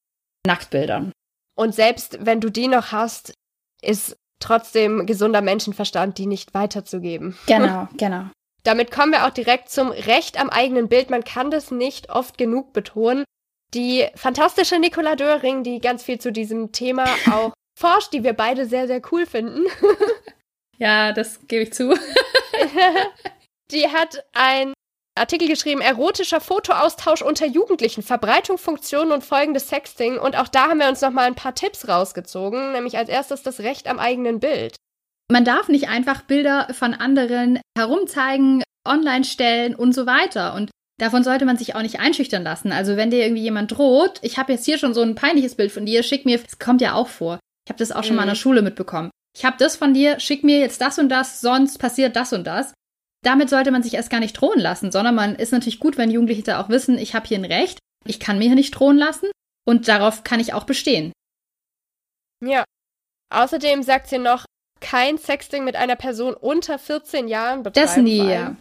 Nacktbildern. Und selbst wenn du die noch hast, ist trotzdem gesunder Menschenverstand, die nicht weiterzugeben. Genau, genau. Damit kommen wir auch direkt zum Recht am eigenen Bild. Man kann das nicht oft genug betonen. Die fantastische Nicola Döring, die ganz viel zu diesem Thema auch forscht, die wir beide sehr, sehr cool finden. ja, das gebe ich zu. die hat ein Artikel geschrieben, erotischer Fotoaustausch unter Jugendlichen, Verbreitung, Funktionen und Folgen des Sexting. Und auch da haben wir uns nochmal ein paar Tipps rausgezogen, nämlich als erstes das Recht am eigenen Bild. Man darf nicht einfach Bilder von anderen herumzeigen, online stellen und so weiter. Und davon sollte man sich auch nicht einschüchtern lassen. Also wenn dir irgendwie jemand droht, ich habe jetzt hier schon so ein peinliches Bild von dir, schick mir, das kommt ja auch vor. Ich habe das auch schon mhm. mal in der mhm. Schule mitbekommen. Ich habe das von dir, schick mir jetzt das und das, sonst passiert das und das. Damit sollte man sich erst gar nicht drohen lassen, sondern man ist natürlich gut, wenn Jugendliche da auch wissen, ich habe hier ein Recht, ich kann mir hier nicht drohen lassen und darauf kann ich auch bestehen. Ja. Außerdem sagt sie noch, kein Sexting mit einer Person unter 14 Jahren betreiben. Das nie, ja.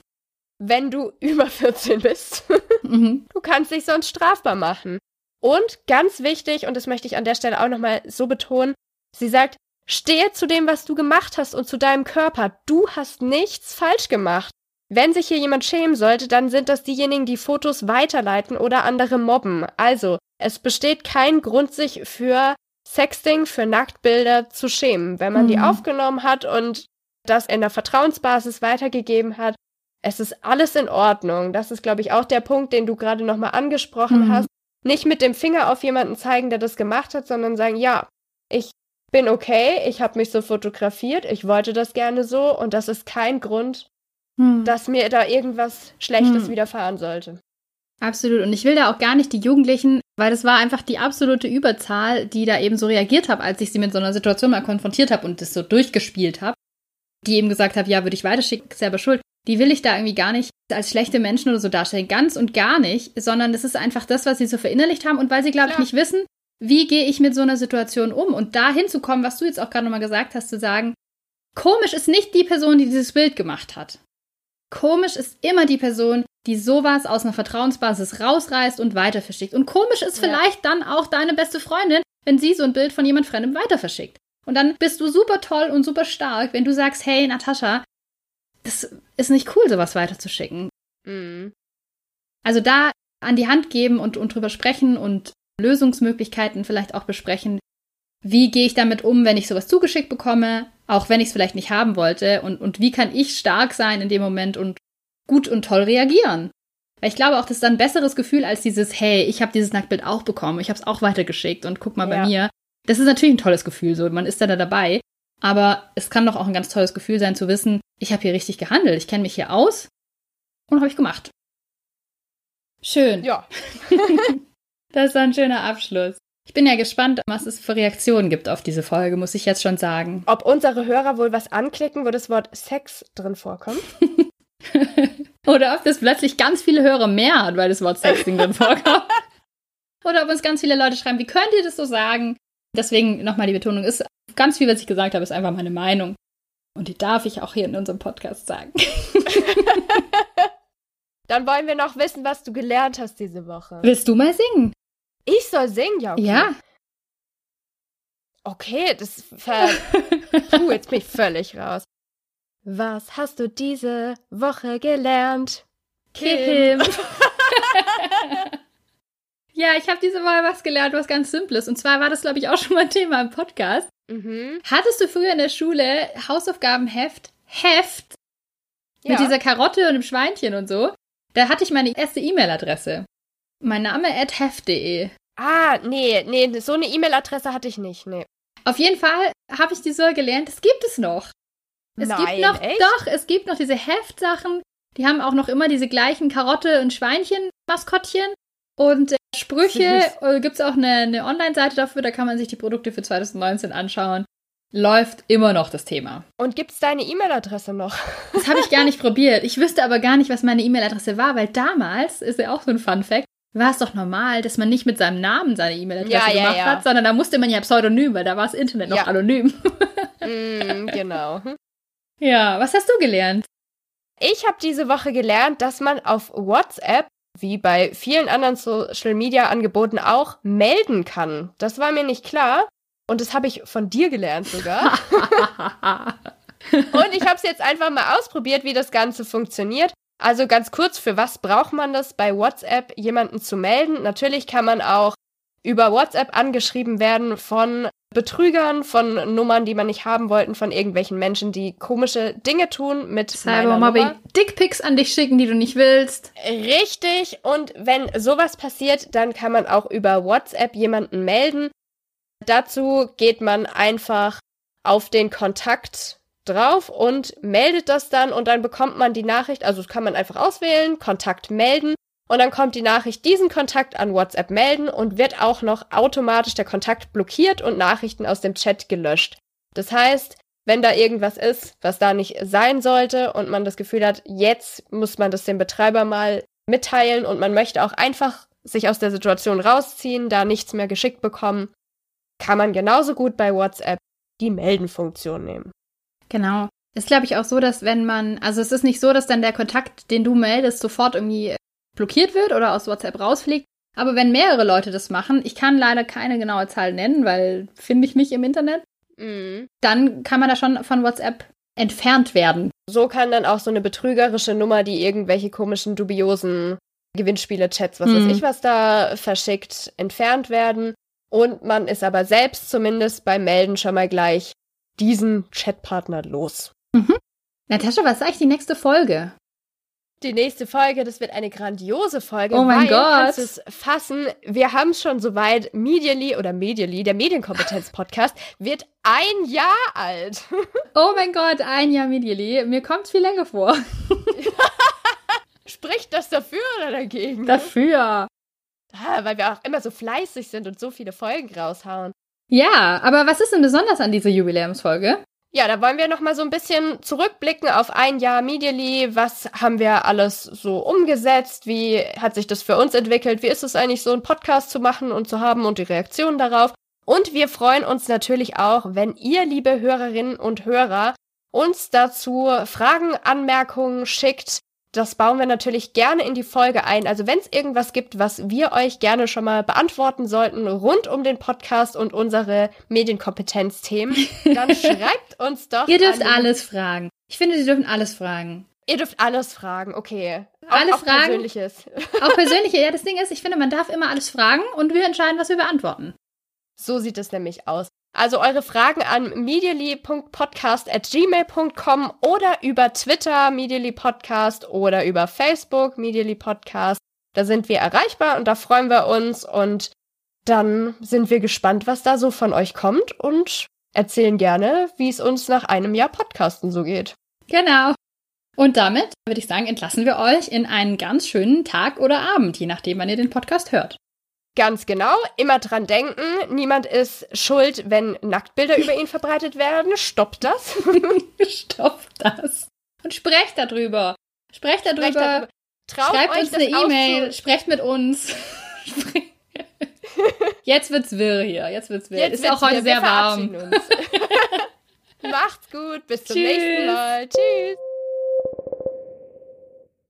Wenn du über 14 bist. mhm. Du kannst dich sonst strafbar machen. Und ganz wichtig, und das möchte ich an der Stelle auch nochmal so betonen, sie sagt, stehe zu dem, was du gemacht hast und zu deinem Körper. Du hast nichts falsch gemacht. Wenn sich hier jemand schämen sollte, dann sind das diejenigen, die Fotos weiterleiten oder andere mobben. Also, es besteht kein Grund, sich für Sexting für Nacktbilder zu schämen. Wenn man mhm. die aufgenommen hat und das in der Vertrauensbasis weitergegeben hat, es ist alles in Ordnung. Das ist, glaube ich, auch der Punkt, den du gerade nochmal angesprochen mhm. hast. Nicht mit dem Finger auf jemanden zeigen, der das gemacht hat, sondern sagen, ja, ich bin okay, ich habe mich so fotografiert, ich wollte das gerne so und das ist kein Grund, mhm. dass mir da irgendwas Schlechtes mhm. widerfahren sollte. Absolut. Und ich will da auch gar nicht die Jugendlichen, weil das war einfach die absolute Überzahl, die da eben so reagiert habe, als ich sie mit so einer Situation mal konfrontiert habe und das so durchgespielt habe. Die eben gesagt habe, ja, würde ich weiterschicken, selber schuld. Die will ich da irgendwie gar nicht als schlechte Menschen oder so darstellen. Ganz und gar nicht, sondern das ist einfach das, was sie so verinnerlicht haben und weil sie, glaube ich, nicht wissen, wie gehe ich mit so einer Situation um und da hinzukommen, was du jetzt auch gerade nochmal gesagt hast, zu sagen, komisch ist nicht die Person, die dieses Bild gemacht hat. Komisch ist immer die Person, die sowas aus einer Vertrauensbasis rausreißt und weiter verschickt. Und komisch ist vielleicht ja. dann auch deine beste Freundin, wenn sie so ein Bild von jemand Fremdem weiter verschickt. Und dann bist du super toll und super stark, wenn du sagst, hey, Natascha, das ist nicht cool, sowas weiterzuschicken. Mhm. Also da an die Hand geben und, und drüber sprechen und Lösungsmöglichkeiten vielleicht auch besprechen. Wie gehe ich damit um, wenn ich sowas zugeschickt bekomme, auch wenn ich es vielleicht nicht haben wollte? Und, und wie kann ich stark sein in dem Moment und gut und toll reagieren. Weil ich glaube auch, das ist dann ein besseres Gefühl als dieses, hey, ich habe dieses Nacktbild auch bekommen, ich habe es auch weitergeschickt und guck mal ja. bei mir. Das ist natürlich ein tolles Gefühl, so man ist da, da dabei. Aber es kann doch auch ein ganz tolles Gefühl sein zu wissen, ich habe hier richtig gehandelt, ich kenne mich hier aus und habe ich gemacht. Schön. Ja. das ist ein schöner Abschluss. Ich bin ja gespannt, was es für Reaktionen gibt auf diese Folge, muss ich jetzt schon sagen. Ob unsere Hörer wohl was anklicken, wo das Wort Sex drin vorkommt? Oder ob das plötzlich ganz viele Hörer mehr hat, weil das Wort Sexting drin vorkommt. Oder ob uns ganz viele Leute schreiben, wie könnt ihr das so sagen? Deswegen nochmal die Betonung ist, ganz viel, was ich gesagt habe, ist einfach meine Meinung. Und die darf ich auch hier in unserem Podcast sagen. Dann wollen wir noch wissen, was du gelernt hast diese Woche. Willst du mal singen? Ich soll singen, ja. Okay. Ja. Okay, das Puh, jetzt bin ich völlig raus. Was hast du diese Woche gelernt? Kim. ja, ich habe diese Woche was gelernt, was ganz Simples. Und zwar war das, glaube ich, auch schon mal Thema im Podcast. Mhm. Hattest du früher in der Schule Hausaufgabenheft, Heft, ja. mit dieser Karotte und dem Schweinchen und so? Da hatte ich meine erste E-Mail-Adresse. Mein Name at heft.de. Ah, nee, nee, so eine E-Mail-Adresse hatte ich nicht, nee. Auf jeden Fall habe ich die so gelernt, das gibt es noch. Es Nein, gibt noch, echt? doch, es gibt noch diese Heftsachen. Die haben auch noch immer diese gleichen Karotte- und Schweinchen-Maskottchen. Und äh, Sprüche äh, gibt es auch eine, eine Online-Seite dafür, da kann man sich die Produkte für 2019 anschauen. Läuft immer noch das Thema. Und gibt es deine E-Mail-Adresse noch? Das habe ich gar nicht probiert. Ich wüsste aber gar nicht, was meine E-Mail-Adresse war, weil damals, ist ja auch so ein Fun-Fact, war es doch normal, dass man nicht mit seinem Namen seine E-Mail-Adresse ja, gemacht ja, ja. hat, sondern da musste man ja Pseudonym, weil da war das Internet noch anonym. mm, genau. Ja, was hast du gelernt? Ich habe diese Woche gelernt, dass man auf WhatsApp, wie bei vielen anderen Social Media Angeboten auch, melden kann. Das war mir nicht klar. Und das habe ich von dir gelernt sogar. und ich habe es jetzt einfach mal ausprobiert, wie das Ganze funktioniert. Also ganz kurz, für was braucht man das bei WhatsApp, jemanden zu melden? Natürlich kann man auch über WhatsApp angeschrieben werden von Betrügern, von Nummern, die man nicht haben wollten, von irgendwelchen Menschen, die komische Dinge tun mit Cybermobbing. Dickpics an dich schicken, die du nicht willst. Richtig. Und wenn sowas passiert, dann kann man auch über WhatsApp jemanden melden. Dazu geht man einfach auf den Kontakt drauf und meldet das dann und dann bekommt man die Nachricht, also kann man einfach auswählen, Kontakt melden und dann kommt die Nachricht, diesen Kontakt an WhatsApp melden und wird auch noch automatisch der Kontakt blockiert und Nachrichten aus dem Chat gelöscht. Das heißt, wenn da irgendwas ist, was da nicht sein sollte und man das Gefühl hat, jetzt muss man das dem Betreiber mal mitteilen und man möchte auch einfach sich aus der Situation rausziehen, da nichts mehr geschickt bekommen, kann man genauso gut bei WhatsApp die Melden-Funktion nehmen. Genau. Ist, glaube ich, auch so, dass wenn man, also es ist nicht so, dass dann der Kontakt, den du meldest, sofort irgendwie blockiert wird oder aus WhatsApp rausfliegt. Aber wenn mehrere Leute das machen, ich kann leider keine genaue Zahl nennen, weil finde ich nicht im Internet, mhm. dann kann man da schon von WhatsApp entfernt werden. So kann dann auch so eine betrügerische Nummer, die irgendwelche komischen, dubiosen Gewinnspiele, Chats, was mhm. weiß ich, was da verschickt, entfernt werden. Und man ist aber selbst zumindest beim Melden schon mal gleich diesen Chatpartner los. Mhm. Natascha, was ist eigentlich die nächste Folge? Die nächste Folge, das wird eine grandiose Folge. Oh mein weil, Gott. Kannst es fassen? Wir haben schon soweit. Medially oder Medially, der Medienkompetenz-Podcast, wird ein Jahr alt. oh mein Gott, ein Jahr Medially. Mir kommt es viel länger vor. Spricht das dafür oder dagegen? Dafür. Ah, weil wir auch immer so fleißig sind und so viele Folgen raushauen. Ja, aber was ist denn besonders an dieser Jubiläumsfolge? Ja, da wollen wir noch mal so ein bisschen zurückblicken auf ein Jahr Medially. Was haben wir alles so umgesetzt? Wie hat sich das für uns entwickelt? Wie ist es eigentlich so, einen Podcast zu machen und zu haben und die Reaktionen darauf? Und wir freuen uns natürlich auch, wenn ihr, liebe Hörerinnen und Hörer, uns dazu Fragen, Anmerkungen schickt, das bauen wir natürlich gerne in die Folge ein. Also wenn es irgendwas gibt, was wir euch gerne schon mal beantworten sollten rund um den Podcast und unsere Medienkompetenzthemen, dann schreibt uns doch. Ihr dürft alles fragen. Ich finde, Sie dürfen alles fragen. Ihr dürft alles fragen, okay. Alle auch, Fragen. Auch Persönliches. Auch persönliche. Ja, das Ding ist, ich finde, man darf immer alles fragen und wir entscheiden, was wir beantworten. So sieht es nämlich aus. Also eure Fragen an medially.podcast@gmail.com oder über Twitter medially_podcast oder über Facebook medially_podcast. Da sind wir erreichbar und da freuen wir uns und dann sind wir gespannt, was da so von euch kommt und erzählen gerne, wie es uns nach einem Jahr Podcasten so geht. Genau. Und damit würde ich sagen, entlassen wir euch in einen ganz schönen Tag oder Abend, je nachdem, wann ihr den Podcast hört. Ganz genau. Immer dran denken. Niemand ist schuld, wenn Nacktbilder über ihn verbreitet werden. Stoppt das. Stoppt das. Und sprecht darüber. Sprecht darüber. Sprecht darüber. Schreibt uns eine E-Mail. Sprecht mit uns. Jetzt wird's wirr hier. Jetzt wird's wirr. Jetzt ist auch heute sehr warm. Macht's gut. Bis zum Tschüss. nächsten Mal. Tschüss.